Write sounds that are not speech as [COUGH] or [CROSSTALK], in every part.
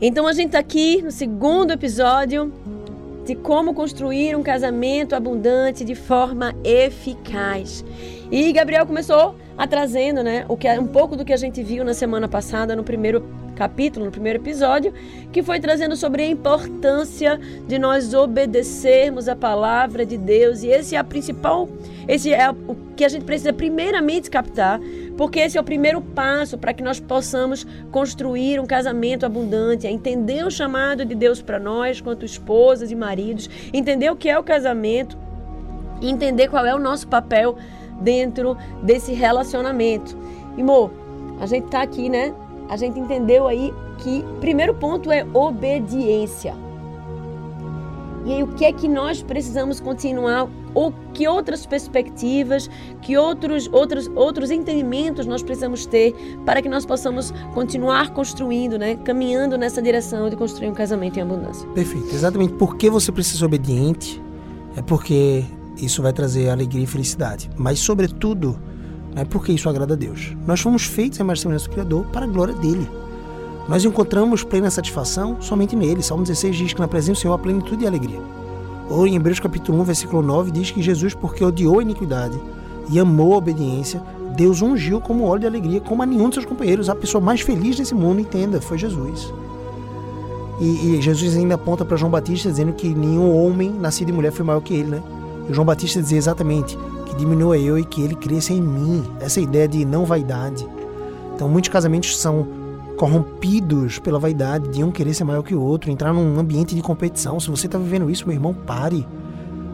Então a gente está aqui no segundo episódio de como construir um casamento abundante de forma eficaz. E Gabriel começou a trazendo, né, o que é um pouco do que a gente viu na semana passada no primeiro capítulo, no primeiro episódio, que foi trazendo sobre a importância de nós obedecermos a palavra de Deus. E esse é a principal, esse é o que a gente precisa primeiramente captar, porque esse é o primeiro passo para que nós possamos construir um casamento abundante, é entender o chamado de Deus para nós, quanto esposas e maridos, entender o que é o casamento, entender qual é o nosso papel dentro desse relacionamento. E, Mo, a gente tá aqui, né? A gente entendeu aí que primeiro ponto é obediência. E aí, o que é que nós precisamos continuar? Ou que outras perspectivas, que outros, outros, outros entendimentos nós precisamos ter para que nós possamos continuar construindo, né? caminhando nessa direção de construir um casamento em abundância? Perfeito. Exatamente. Por que você precisa ser obediente? É porque isso vai trazer alegria e felicidade. Mas, sobretudo, não é porque isso agrada a Deus. Nós fomos feitos em mais semelhança do Criador para a glória dele. Nós encontramos plena satisfação somente nele. Salmo 16 diz que na presença do Senhor há plenitude e alegria. Ou em Hebreus capítulo 1, versículo 9, diz que Jesus, porque odiou a iniquidade e amou a obediência, Deus ungiu como óleo de alegria, como a nenhum de seus companheiros. A pessoa mais feliz desse mundo, entenda, foi Jesus. E, e Jesus ainda aponta para João Batista dizendo que nenhum homem nascido de mulher foi maior que ele, né? E João Batista dizia exatamente diminua eu e que ele cresça em mim. Essa ideia de não vaidade. Então, muitos casamentos são corrompidos pela vaidade de um querer ser maior que o outro, entrar num ambiente de competição. Se você está vivendo isso, meu irmão, pare.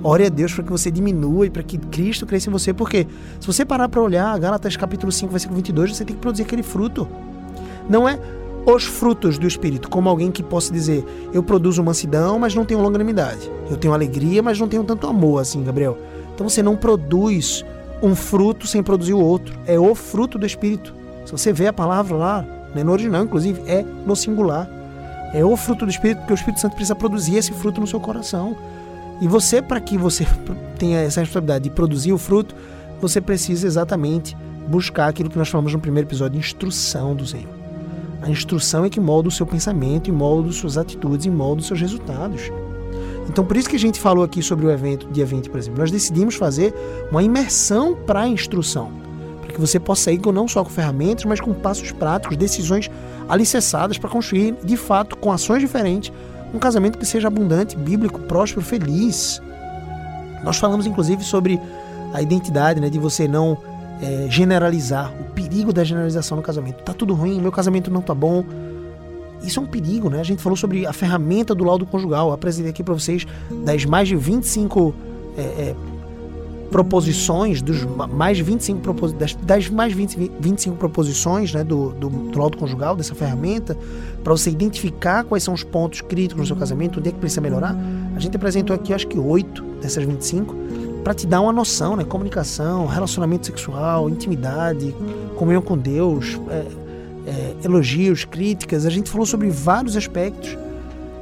Ore a Deus para que você diminua e para que Cristo cresça em você. Porque se você parar para olhar, Gálatas capítulo 5, versículo 22, você tem que produzir aquele fruto. Não é os frutos do Espírito, como alguém que possa dizer, eu produzo mansidão, mas não tenho longanimidade. Eu tenho alegria, mas não tenho tanto amor assim, Gabriel. Então você não produz um fruto sem produzir o outro. É o fruto do Espírito. Se você vê a palavra lá, né, no original, inclusive, é no singular. É o fruto do Espírito, porque o Espírito Santo precisa produzir esse fruto no seu coração. E você, para que você [LAUGHS] tenha essa responsabilidade de produzir o fruto, você precisa exatamente buscar aquilo que nós falamos no primeiro episódio, instrução do Senhor. A instrução é que molda o seu pensamento, e molda as suas atitudes, e molda os seus resultados. Então, por isso que a gente falou aqui sobre o evento, dia 20, por exemplo. Nós decidimos fazer uma imersão para a instrução. Para que você possa ir não só com ferramentas, mas com passos práticos, decisões alicerçadas para construir, de fato, com ações diferentes, um casamento que seja abundante, bíblico, próspero, feliz. Nós falamos, inclusive, sobre a identidade, né, de você não é, generalizar, o perigo da generalização no casamento. Tá tudo ruim, meu casamento não tá bom. Isso é um perigo, né? A gente falou sobre a ferramenta do laudo conjugal. Eu apresentei aqui para vocês das mais de 25 é, é, proposições, dos mais 25 propos, das, das mais 20, 25 proposições né, do, do, do laudo conjugal, dessa ferramenta, para você identificar quais são os pontos críticos no seu casamento, onde é que precisa melhorar. A gente apresentou aqui, acho que oito dessas 25 para te dar uma noção, né? Comunicação, relacionamento sexual, intimidade, comunhão com Deus, é, é, elogios, críticas. A gente falou sobre vários aspectos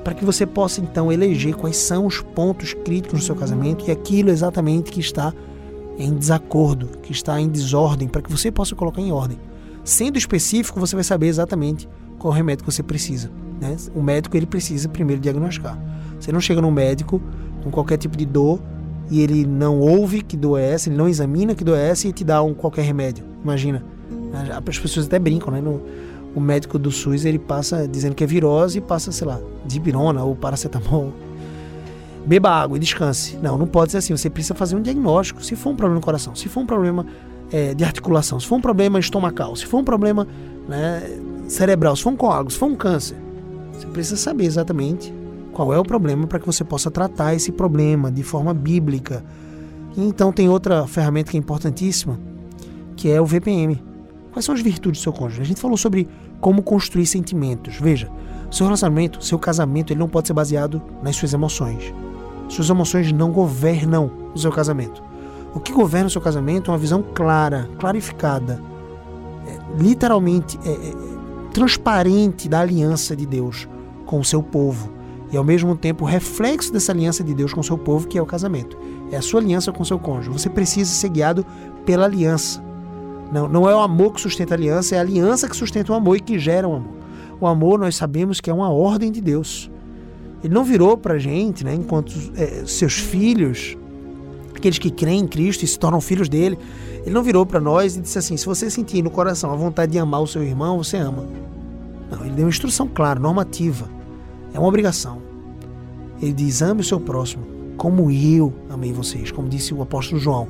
para que você possa então eleger quais são os pontos críticos no seu casamento e aquilo exatamente que está em desacordo, que está em desordem, para que você possa colocar em ordem. Sendo específico, você vai saber exatamente qual remédio que você precisa. Né? O médico ele precisa primeiro diagnosticar. Você não chega no médico com qualquer tipo de dor e ele não ouve que dor é essa, ele não examina que dor é essa e te dá um qualquer remédio. Imagina. As pessoas até brincam, né? No, o médico do SUS ele passa dizendo que é virose e passa, sei lá, dipirona ou paracetamol. Beba água e descanse. Não, não pode ser assim. Você precisa fazer um diagnóstico. Se for um problema no coração, se for um problema é, de articulação, se for um problema estomacal, se for um problema né, cerebral, se for um coágulo, se for um câncer, você precisa saber exatamente qual é o problema para que você possa tratar esse problema de forma bíblica. Então tem outra ferramenta que é importantíssima, que é o VPM. Quais são as virtudes do seu cônjuge? A gente falou sobre como construir sentimentos. Veja, seu relacionamento, seu casamento, ele não pode ser baseado nas suas emoções. Suas emoções não governam o seu casamento. O que governa o seu casamento é uma visão clara, clarificada, é, literalmente é, é, transparente da aliança de Deus com o seu povo e ao mesmo tempo reflexo dessa aliança de Deus com o seu povo, que é o casamento. É a sua aliança com o seu cônjuge. Você precisa ser guiado pela aliança. Não, não é o amor que sustenta a aliança, é a aliança que sustenta o amor e que gera o amor. O amor nós sabemos que é uma ordem de Deus. Ele não virou para a gente, né, enquanto é, seus filhos, aqueles que creem em Cristo e se tornam filhos dele, ele não virou para nós e disse assim: se você sentir no coração a vontade de amar o seu irmão, você ama. Não, ele deu uma instrução clara, normativa. É uma obrigação. Ele diz: ame o seu próximo, como eu amei vocês, como disse o apóstolo João.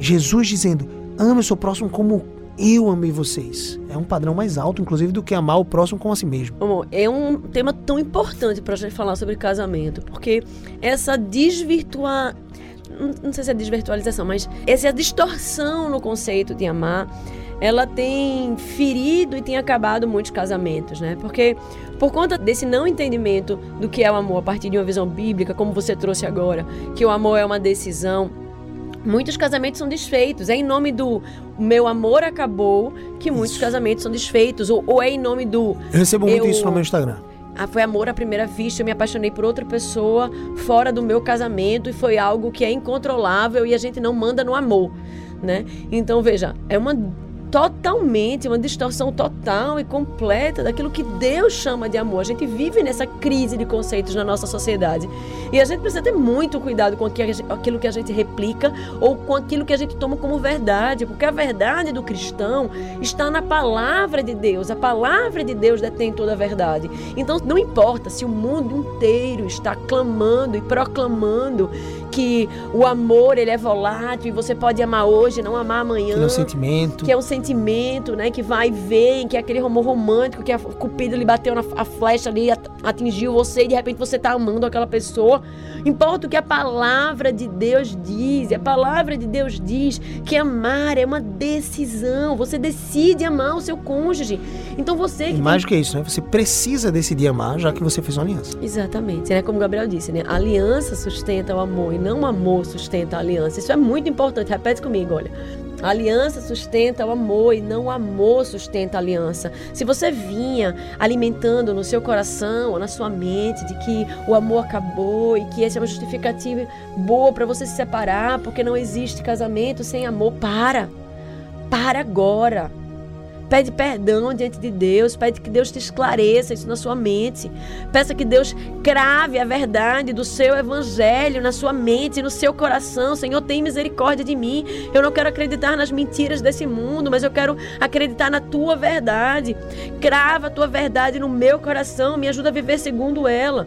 Jesus dizendo: ame o seu próximo como eu amei vocês. É um padrão mais alto, inclusive, do que amar o próximo como a si mesmo. Amor, é um tema tão importante para a gente falar sobre casamento, porque essa desvirtuar não sei se é desvirtualização, mas essa distorção no conceito de amar, ela tem ferido e tem acabado muitos casamentos, né? Porque por conta desse não entendimento do que é o amor a partir de uma visão bíblica, como você trouxe agora, que o amor é uma decisão, muitos casamentos são desfeitos. É em nome do meu amor acabou que muitos isso. casamentos são desfeitos, ou, ou, é em nome do. Eu recebo muito eu, isso no meu Instagram. Ah, foi amor à primeira vista, eu me apaixonei por outra pessoa fora do meu casamento e foi algo que é incontrolável e a gente não manda no amor, né? Então, veja, é uma totalmente, uma distorção total e completa daquilo que Deus chama de amor. A gente vive nessa crise de conceitos na nossa sociedade. E a gente precisa ter muito cuidado com aquilo que a gente replica ou com aquilo que a gente toma como verdade, porque a verdade do cristão está na palavra de Deus. A palavra de Deus detém toda a verdade. Então, não importa se o mundo inteiro está clamando e proclamando que o amor ele é volátil e você pode amar hoje, não amar amanhã. Que é um sentimento. Que é um sentimento, né? Que vai e vem, que é aquele amor romântico, que a Cupido lhe bateu na a flecha ali, atingiu você e de repente você está amando aquela pessoa. Importa o que a palavra de Deus diz. A palavra de Deus diz que amar é uma decisão. Você decide amar o seu cônjuge. Então você. E mais do que isso, né? Você precisa decidir amar, já que você fez uma aliança. Exatamente. Né? Como o Gabriel disse, né? A aliança sustenta o amor e não amor sustenta a aliança. Isso é muito importante. Repete comigo, olha. A aliança sustenta o amor e não o amor sustenta a aliança. Se você vinha alimentando no seu coração ou na sua mente de que o amor acabou e que essa é uma justificativa boa para você se separar porque não existe casamento sem amor, para. Para agora. Pede perdão diante de Deus, pede que Deus te esclareça isso na sua mente. Peça que Deus crave a verdade do seu evangelho na sua mente no seu coração. Senhor, tem misericórdia de mim. Eu não quero acreditar nas mentiras desse mundo, mas eu quero acreditar na tua verdade. Crava a tua verdade no meu coração, me ajuda a viver segundo ela.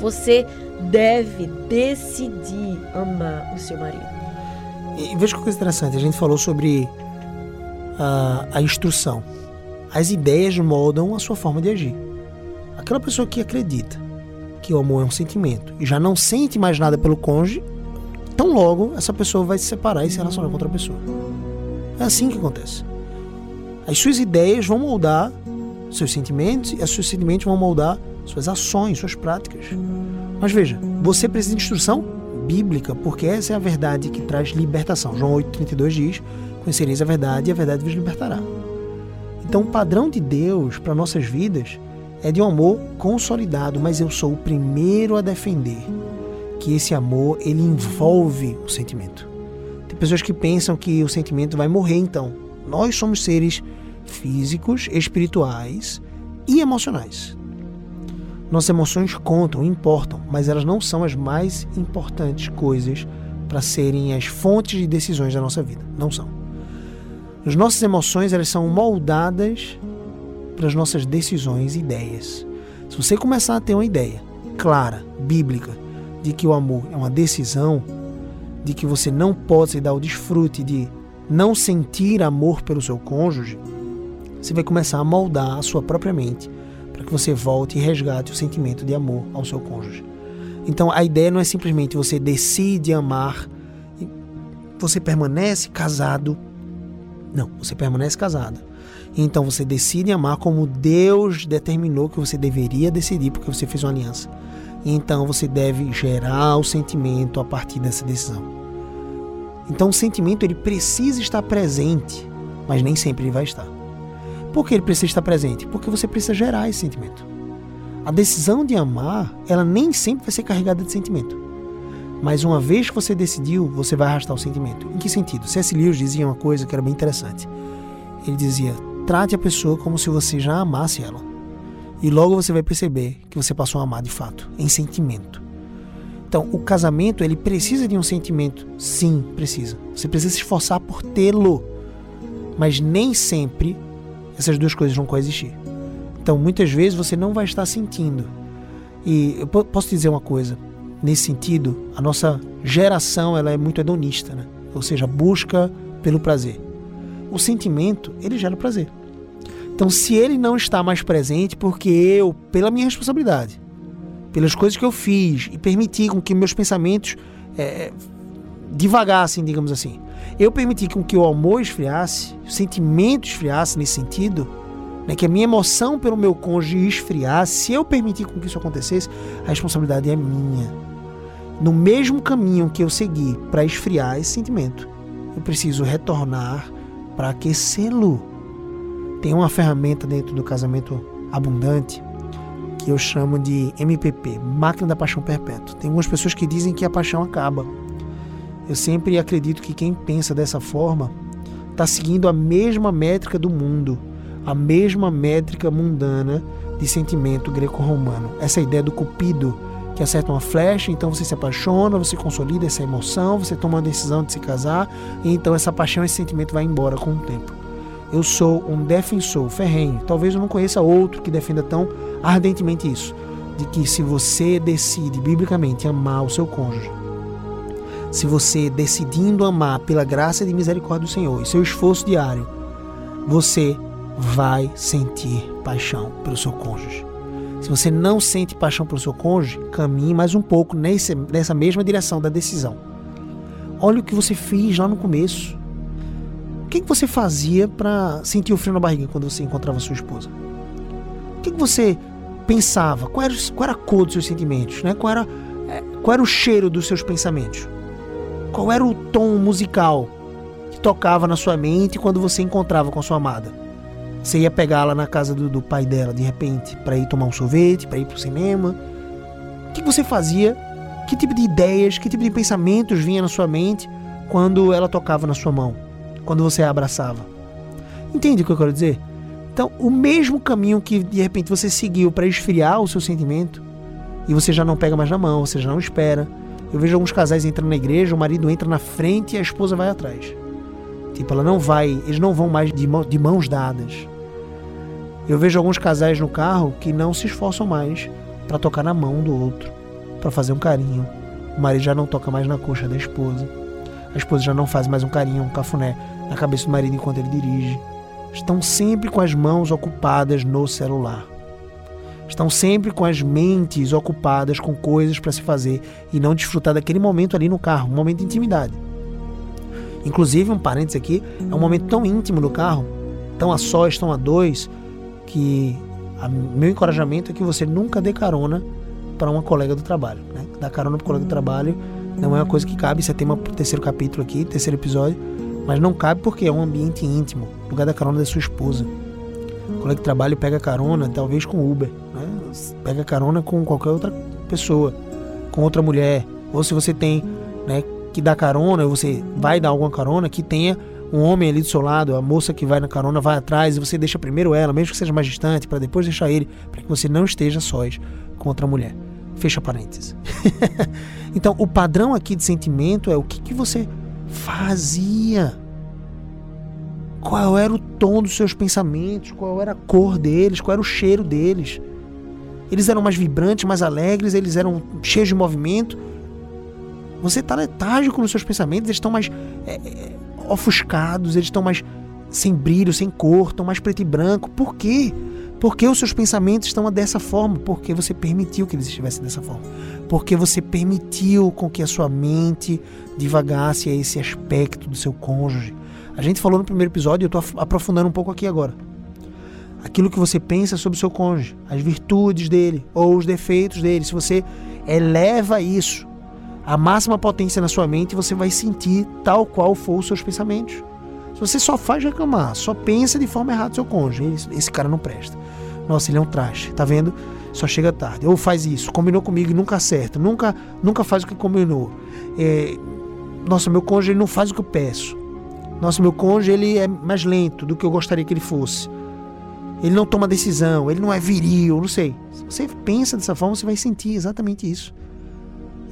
Você deve decidir amar o seu marido. E veja que coisa interessante, a gente falou sobre a, a instrução. As ideias moldam a sua forma de agir. Aquela pessoa que acredita que o amor é um sentimento e já não sente mais nada pelo cônjuge, tão logo essa pessoa vai se separar e se relacionar com outra pessoa. É assim que acontece. As suas ideias vão moldar seus sentimentos e os seus sentimentos vão moldar suas ações, suas práticas. Mas veja, você precisa de instrução bíblica, porque essa é a verdade que traz libertação. João 8,32 diz Conhecereis a verdade e a verdade vos libertará. Então, o padrão de Deus para nossas vidas é de um amor consolidado, mas eu sou o primeiro a defender que esse amor ele envolve o sentimento. Tem pessoas que pensam que o sentimento vai morrer então. Nós somos seres físicos, espirituais e emocionais. Nossas emoções contam, importam, mas elas não são as mais importantes coisas para serem as fontes de decisões da nossa vida. Não são. As nossas emoções elas são moldadas para as nossas decisões e ideias. Se você começar a ter uma ideia clara, bíblica, de que o amor é uma decisão, de que você não pode se dar o desfrute de não sentir amor pelo seu cônjuge, você vai começar a moldar a sua própria mente para que você volte e resgate o sentimento de amor ao seu cônjuge. Então a ideia não é simplesmente você decide amar, você permanece casado não, você permanece casada. Então você decide amar como Deus determinou que você deveria decidir, porque você fez uma aliança. Então você deve gerar o sentimento a partir dessa decisão. Então o sentimento ele precisa estar presente, mas nem sempre ele vai estar. Por que ele precisa estar presente? Porque você precisa gerar esse sentimento. A decisão de amar, ela nem sempre vai ser carregada de sentimento. Mas uma vez que você decidiu, você vai arrastar o sentimento. Em que sentido? C.S. Lewis dizia uma coisa que era bem interessante. Ele dizia: trate a pessoa como se você já amasse ela. E logo você vai perceber que você passou a amar de fato, em sentimento. Então, o casamento, ele precisa de um sentimento? Sim, precisa. Você precisa se esforçar por tê-lo. Mas nem sempre essas duas coisas vão coexistir. Então, muitas vezes você não vai estar sentindo. E eu posso dizer uma coisa, nesse sentido, a nossa geração, ela é muito hedonista, né? Ou seja, busca pelo prazer. O sentimento, ele gera prazer. Então, se ele não está mais presente, porque eu, pela minha responsabilidade, pelas coisas que eu fiz e permiti com que meus pensamentos é, divagassem, digamos assim, eu permiti com que o amor esfriasse, o sentimento esfriasse nesse sentido, né, que a minha emoção pelo meu cônjuge esfriasse, se eu permitir com que isso acontecesse, a responsabilidade é minha. No mesmo caminho que eu segui para esfriar esse sentimento, eu preciso retornar para aquecê-lo tem uma ferramenta dentro do casamento abundante que eu chamo de MPP, Máquina da Paixão Perpétua. Tem algumas pessoas que dizem que a paixão acaba. Eu sempre acredito que quem pensa dessa forma está seguindo a mesma métrica do mundo, a mesma métrica mundana de sentimento greco-romano. Essa ideia do cupido que acerta uma flecha, então você se apaixona, você consolida essa emoção, você toma a decisão de se casar, e então essa paixão, esse sentimento vai embora com o tempo eu sou um defensor ferrenho. Talvez eu não conheça outro que defenda tão ardentemente isso. De que se você decide biblicamente amar o seu cônjuge, se você decidindo amar pela graça e misericórdia do Senhor e seu esforço diário, você vai sentir paixão pelo seu cônjuge. Se você não sente paixão pelo seu cônjuge, caminhe mais um pouco nesse, nessa mesma direção da decisão. Olha o que você fez lá no começo. O que, que você fazia para sentir o frio na barriga quando você encontrava sua esposa? O que, que você pensava? Qual era, qual era a cor dos seus sentimentos? Né? Qual, era, é, qual era o cheiro dos seus pensamentos? Qual era o tom musical que tocava na sua mente quando você encontrava com a sua amada? Você ia pegá-la na casa do, do, pai dela de repente para ir tomar um sorvete, para ir para o cinema? O que, que você fazia? Que tipo de ideias, que tipo de pensamentos vinha na sua mente quando ela tocava na sua mão? quando você a abraçava. Entende o que eu quero dizer? Então, o mesmo caminho que de repente você seguiu para esfriar o seu sentimento e você já não pega mais na mão, você já não espera. Eu vejo alguns casais entrando na igreja, o marido entra na frente e a esposa vai atrás. Tipo, ela não vai, eles não vão mais de, mão, de mãos dadas. Eu vejo alguns casais no carro que não se esforçam mais para tocar na mão do outro, para fazer um carinho. O marido já não toca mais na coxa da esposa. A esposa já não faz mais um carinho, um cafuné na cabeça do marido enquanto ele dirige. Estão sempre com as mãos ocupadas no celular. Estão sempre com as mentes ocupadas com coisas para se fazer e não desfrutar daquele momento ali no carro, um momento de intimidade. Inclusive, um parênteses aqui, é um momento tão íntimo no carro, tão a sós, tão a dois, que a, meu encorajamento é que você nunca dê carona para uma colega do trabalho. Né? Dar carona para colega do trabalho não é uma coisa que cabe, isso é tema pro terceiro capítulo aqui, terceiro episódio mas não cabe porque é um ambiente íntimo, lugar da carona da sua esposa. O colega de trabalho pega carona, talvez com Uber, né? pega carona com qualquer outra pessoa, com outra mulher. Ou se você tem né, que dar carona, você vai dar alguma carona, que tenha um homem ali do seu lado, a moça que vai na carona vai atrás e você deixa primeiro ela, mesmo que seja mais distante, para depois deixar ele, para que você não esteja sós com outra mulher. Fecha parênteses. [LAUGHS] então, o padrão aqui de sentimento é o que, que você fazia. Qual era o tom dos seus pensamentos, qual era a cor deles, qual era o cheiro deles. Eles eram mais vibrantes, mais alegres, eles eram cheios de movimento. Você está letárgico nos seus pensamentos, eles estão mais é, é, ofuscados, eles estão mais sem brilho, sem cor, estão mais preto e branco. Por quê? Porque os seus pensamentos estão dessa forma? Porque você permitiu que eles estivessem dessa forma. Porque você permitiu com que a sua mente divagasse a esse aspecto do seu cônjuge. A gente falou no primeiro episódio, eu estou aprofundando um pouco aqui agora. Aquilo que você pensa sobre o seu cônjuge, as virtudes dele ou os defeitos dele. Se você eleva isso à máxima potência na sua mente, você vai sentir tal qual for os seus pensamentos. Se você só faz reclamar, só pensa de forma errada seu cônjuge, esse cara não presta. Nossa, ele é um traste, tá vendo? Só chega tarde. Ou faz isso, combinou comigo e nunca acerta, nunca, nunca faz o que combinou. É, nossa, meu cônjuge ele não faz o que eu peço. Nossa, meu cônjuge ele é mais lento do que eu gostaria que ele fosse. ele não toma decisão, ele não é viril, não sei. Se você pensa dessa forma, você vai sentir exatamente isso.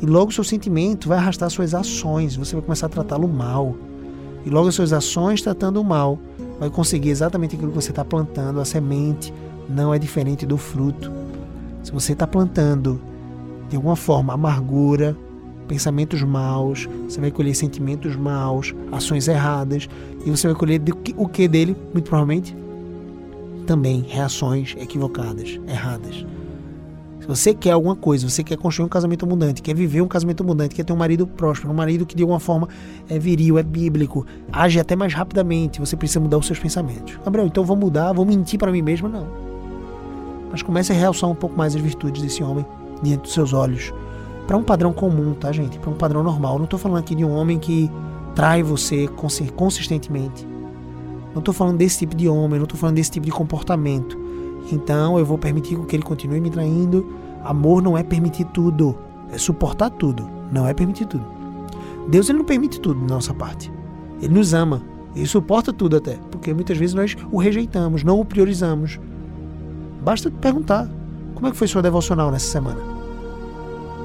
E logo seu sentimento vai arrastar suas ações, você vai começar a tratá-lo mal. E logo as suas ações tratando o mal, vai conseguir exatamente aquilo que você está plantando. A semente não é diferente do fruto. Se você está plantando de alguma forma amargura, pensamentos maus, você vai colher sentimentos maus, ações erradas, e você vai colher o que dele? Muito provavelmente também reações equivocadas, erradas. Se você quer alguma coisa, você quer construir um casamento abundante, quer viver um casamento abundante, quer ter um marido próspero, um marido que de alguma forma é viril, é bíblico, age até mais rapidamente, você precisa mudar os seus pensamentos. Gabriel, então vou mudar, vou mentir para mim mesmo? Não. Mas comece a realçar um pouco mais as virtudes desse homem diante dos seus olhos. Para um padrão comum, tá, gente? Para um padrão normal. Não estou falando aqui de um homem que trai você consistentemente. Não estou falando desse tipo de homem, não estou falando desse tipo de comportamento. Então eu vou permitir que ele continue me traindo. Amor não é permitir tudo, é suportar tudo, não é permitir tudo. Deus ele não permite tudo da nossa parte. Ele nos ama, ele suporta tudo até, porque muitas vezes nós o rejeitamos, não o priorizamos. Basta perguntar: como é que foi sua devocional nessa semana?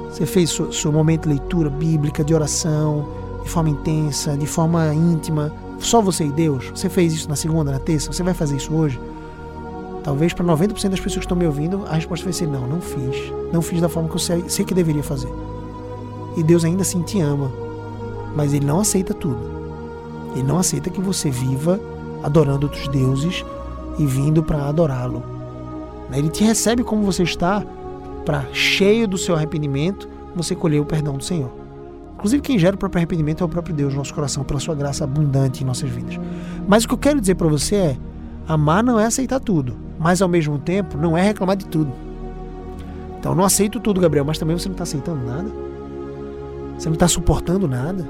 Você fez seu, seu momento de leitura bíblica, de oração, de forma intensa, de forma íntima, só você e Deus? Você fez isso na segunda, na terça? Você vai fazer isso hoje? Talvez para 90% das pessoas que estão me ouvindo, a resposta vai ser não, não fiz. Não fiz da forma que eu sei, que deveria fazer. E Deus ainda assim te ama. Mas Ele não aceita tudo. Ele não aceita que você viva adorando outros deuses e vindo para adorá-lo. Ele te recebe como você está, para cheio do seu arrependimento, você colher o perdão do Senhor. Inclusive, quem gera o próprio arrependimento é o próprio Deus, nosso coração, pela sua graça abundante em nossas vidas. Mas o que eu quero dizer para você é: amar não é aceitar tudo, mas ao mesmo tempo não é reclamar de tudo. Então, não aceito tudo, Gabriel, mas também você não está aceitando nada. Você não está suportando nada.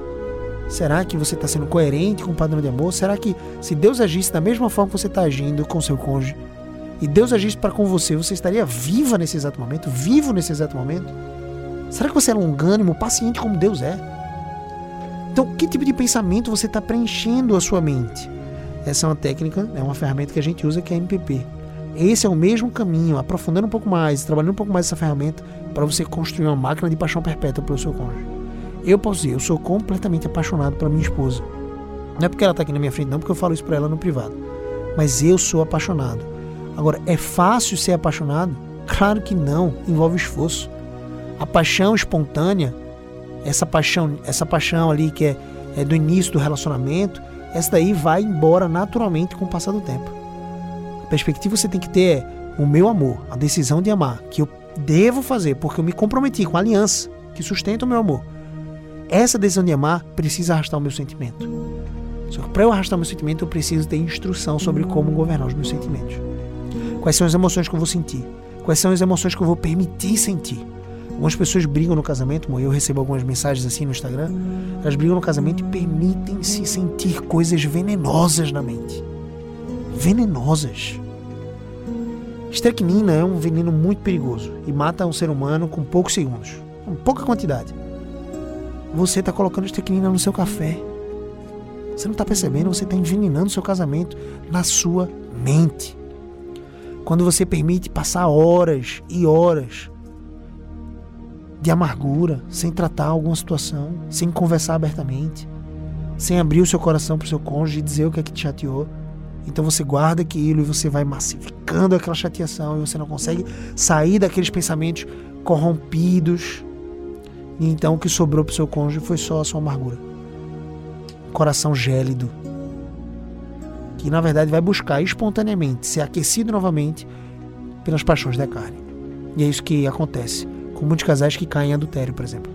Será que você está sendo coerente com o padrão de amor? Será que se Deus agisse da mesma forma que você está agindo com seu cônjuge, e Deus agisse para com você, você estaria viva nesse exato momento, vivo nesse exato momento? Será que você é longânimo, paciente como Deus é? Então, que tipo de pensamento você está preenchendo a sua mente? Essa é uma técnica, é uma ferramenta que a gente usa que é a MPP. Esse é o mesmo caminho, aprofundando um pouco mais, trabalhando um pouco mais essa ferramenta para você construir uma máquina de paixão perpétua pelo seu cônjuge. Eu posso dizer, eu sou completamente apaixonado pela minha esposa. Não é porque ela está aqui na minha frente, não, porque eu falo isso para ela no privado. Mas eu sou apaixonado. Agora, é fácil ser apaixonado? Claro que não, envolve esforço. A paixão espontânea, essa paixão, essa paixão ali que é, é do início do relacionamento, essa daí vai embora naturalmente com o passar do tempo. Perspectiva que você tem que ter é o meu amor, a decisão de amar, que eu devo fazer porque eu me comprometi com a aliança que sustenta o meu amor. Essa decisão de amar precisa arrastar o meu sentimento. Só que para eu arrastar o meu sentimento, eu preciso ter instrução sobre como governar os meus sentimentos. Quais são as emoções que eu vou sentir? Quais são as emoções que eu vou permitir sentir? Algumas pessoas brigam no casamento, eu recebo algumas mensagens assim no Instagram. Elas brigam no casamento e permitem-se sentir coisas venenosas na mente. Venenosas. Estricnina é um veneno muito perigoso e mata um ser humano com poucos segundos, com pouca quantidade. Você está colocando estricnina no seu café. Você não está percebendo, você está envenenando seu casamento na sua mente. Quando você permite passar horas e horas de amargura, sem tratar alguma situação, sem conversar abertamente, sem abrir o seu coração para o seu cônjuge e dizer o que é que te chateou. Então você guarda aquilo e você vai massificando aquela chateação e você não consegue sair daqueles pensamentos corrompidos. E então o que sobrou para seu cônjuge foi só a sua amargura. Coração gélido. Que na verdade vai buscar espontaneamente ser aquecido novamente pelas paixões da carne. E é isso que acontece com muitos casais que caem em adultério, por exemplo.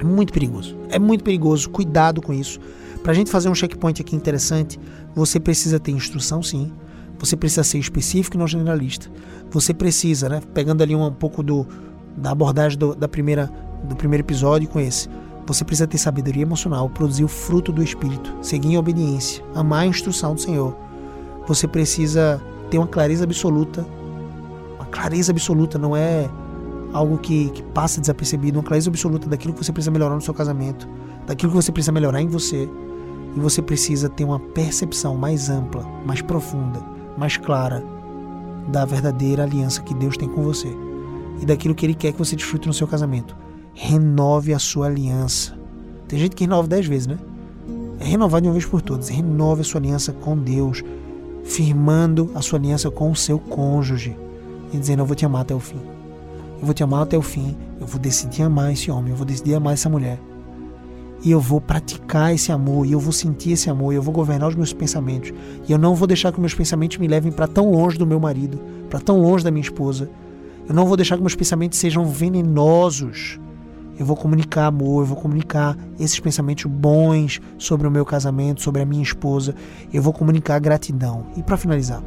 É muito perigoso. É muito perigoso. Cuidado com isso. Para a gente fazer um checkpoint aqui interessante, você precisa ter instrução, sim. Você precisa ser específico e não generalista. Você precisa, né, pegando ali um, um pouco do, da abordagem do, da primeira, do primeiro episódio com esse, você precisa ter sabedoria emocional, produzir o fruto do Espírito, seguir em obediência, amar a instrução do Senhor. Você precisa ter uma clareza absoluta. Uma clareza absoluta não é algo que, que passa desapercebido, uma clareza absoluta daquilo que você precisa melhorar no seu casamento, daquilo que você precisa melhorar em você. E você precisa ter uma percepção mais ampla, mais profunda, mais clara da verdadeira aliança que Deus tem com você e daquilo que Ele quer que você desfrute no seu casamento. Renove a sua aliança. Tem gente que renova dez vezes, né? É renovar de uma vez por todas. Renove a sua aliança com Deus, firmando a sua aliança com o seu cônjuge e dizendo: Eu vou te amar até o fim. Eu vou te amar até o fim. Eu vou decidir amar esse homem. Eu vou decidir amar essa mulher. E eu vou praticar esse amor. E eu vou sentir esse amor. E eu vou governar os meus pensamentos. E eu não vou deixar que meus pensamentos me levem para tão longe do meu marido, para tão longe da minha esposa. Eu não vou deixar que meus pensamentos sejam venenosos. Eu vou comunicar amor, eu vou comunicar esses pensamentos bons sobre o meu casamento, sobre a minha esposa. Eu vou comunicar gratidão. E para finalizar,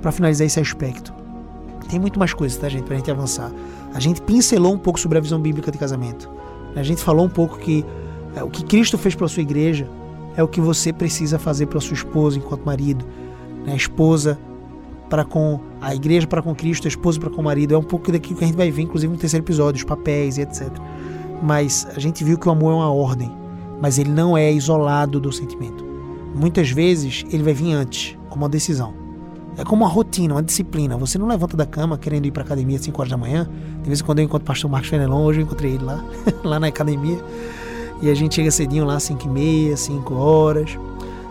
para finalizar esse aspecto, tem muito mais coisas, tá, gente, pra gente avançar. A gente pincelou um pouco sobre a visão bíblica de casamento. A gente falou um pouco que é, o que Cristo fez pela sua igreja é o que você precisa fazer pela sua esposa enquanto marido. Né? A esposa para com a igreja para com Cristo, a esposa para com o marido. É um pouco daquilo que a gente vai ver, inclusive no terceiro episódio, os papéis e etc. Mas a gente viu que o amor é uma ordem, mas ele não é isolado do sentimento. Muitas vezes ele vai vir antes, como uma decisão. É como uma rotina, uma disciplina. Você não levanta da cama querendo ir para academia às 5 horas da manhã. De vez em quando eu encontro o pastor Marcos Fenelon, hoje eu encontrei ele lá, [LAUGHS] lá na academia. E a gente chega cedinho lá, 5 e meia, 5 horas.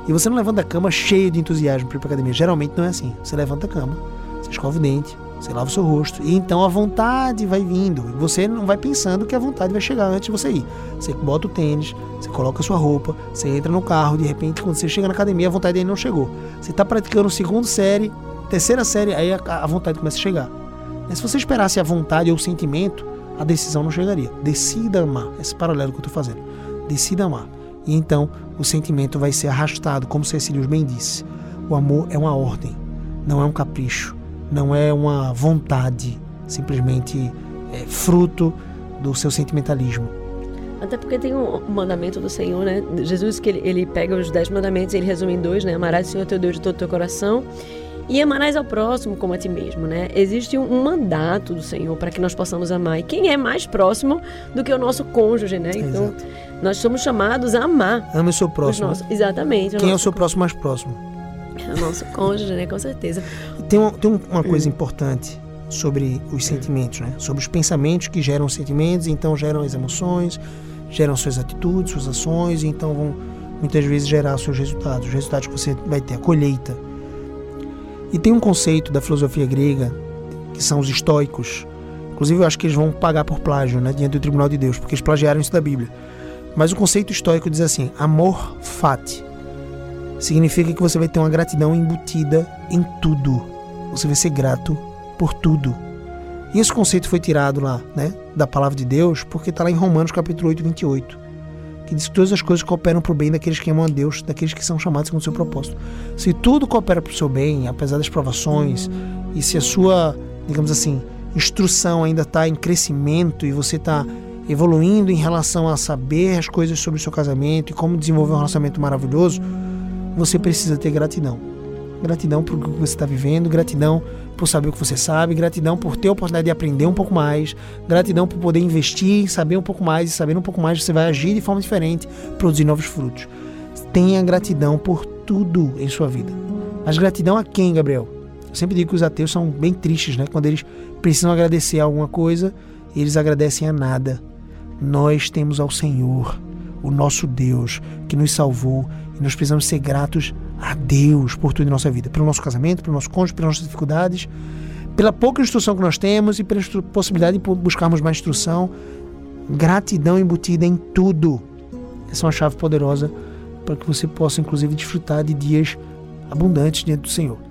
E você não levanta da cama cheio de entusiasmo para ir para academia. Geralmente não é assim. Você levanta da cama, você escova o dente, você lava o seu rosto. E então a vontade vai vindo. Você não vai pensando que a vontade vai chegar antes de você ir. Você bota o tênis, você coloca a sua roupa, você entra no carro, de repente, quando você chega na academia, a vontade ainda não chegou. Você está praticando segunda série, terceira série, aí a, a vontade começa a chegar. Mas se você esperasse a vontade ou o sentimento, a decisão não chegaria. Decida amar. Esse paralelo que eu estou fazendo. Decida amar. E então o sentimento vai ser arrastado, como Cecílios bem disse. O amor é uma ordem, não é um capricho, não é uma vontade, simplesmente é fruto do seu sentimentalismo. Até porque tem um mandamento do Senhor, né? Jesus que ele, ele pega os dez mandamentos ele resume em dois, né? Amarás o Senhor teu Deus de todo o teu coração e amarás ao próximo como a ti mesmo, né? Existe um, mandato do Senhor para que nós possamos amar. E quem é mais próximo do que o nosso cônjuge, né? Então, Exato. nós somos chamados a amar. Ame o seu próximo. Nossos, exatamente. Quem é o seu próximo mais próximo? [LAUGHS] O nosso cônjuge, né? Com certeza. Tem uma, tem uma coisa importante sobre os sentimentos, né? Sobre os pensamentos que geram sentimentos, então geram as emoções, geram suas atitudes, suas ações, e então vão muitas vezes gerar seus resultados. Os resultados que você vai ter, a colheita e tem um conceito da filosofia grega, que são os estoicos. Inclusive, eu acho que eles vão pagar por plágio né, diante do tribunal de Deus, porque eles plagiaram isso da Bíblia. Mas o conceito estoico diz assim: amor fati. Significa que você vai ter uma gratidão embutida em tudo. Você vai ser grato por tudo. E esse conceito foi tirado lá, né, da palavra de Deus, porque está lá em Romanos capítulo 8, 28 que diz que todas as coisas cooperam para o bem daqueles que amam a Deus, daqueles que são chamados segundo o seu propósito. Se tudo coopera para o seu bem, apesar das provações, e se a sua, digamos assim, instrução ainda está em crescimento e você está evoluindo em relação a saber as coisas sobre o seu casamento e como desenvolver um relacionamento maravilhoso, você precisa ter gratidão. Gratidão por o que você está vivendo, gratidão por saber o que você sabe, gratidão por ter a oportunidade de aprender um pouco mais, gratidão por poder investir, saber um pouco mais e sabendo um pouco mais você vai agir de forma diferente, produzir novos frutos. Tenha gratidão por tudo em sua vida. Mas gratidão a quem, Gabriel? Eu sempre digo que os ateus são bem tristes, né? Quando eles precisam agradecer a alguma coisa, eles agradecem a nada. Nós temos ao Senhor, o nosso Deus, que nos salvou e nós precisamos ser gratos a Deus por tudo em nossa vida, pelo nosso casamento, pelo nosso cônjuge, pelas nossas dificuldades, pela pouca instrução que nós temos e pela possibilidade de buscarmos mais instrução. Gratidão embutida em tudo. Essa é uma chave poderosa para que você possa, inclusive, desfrutar de dias abundantes diante do Senhor.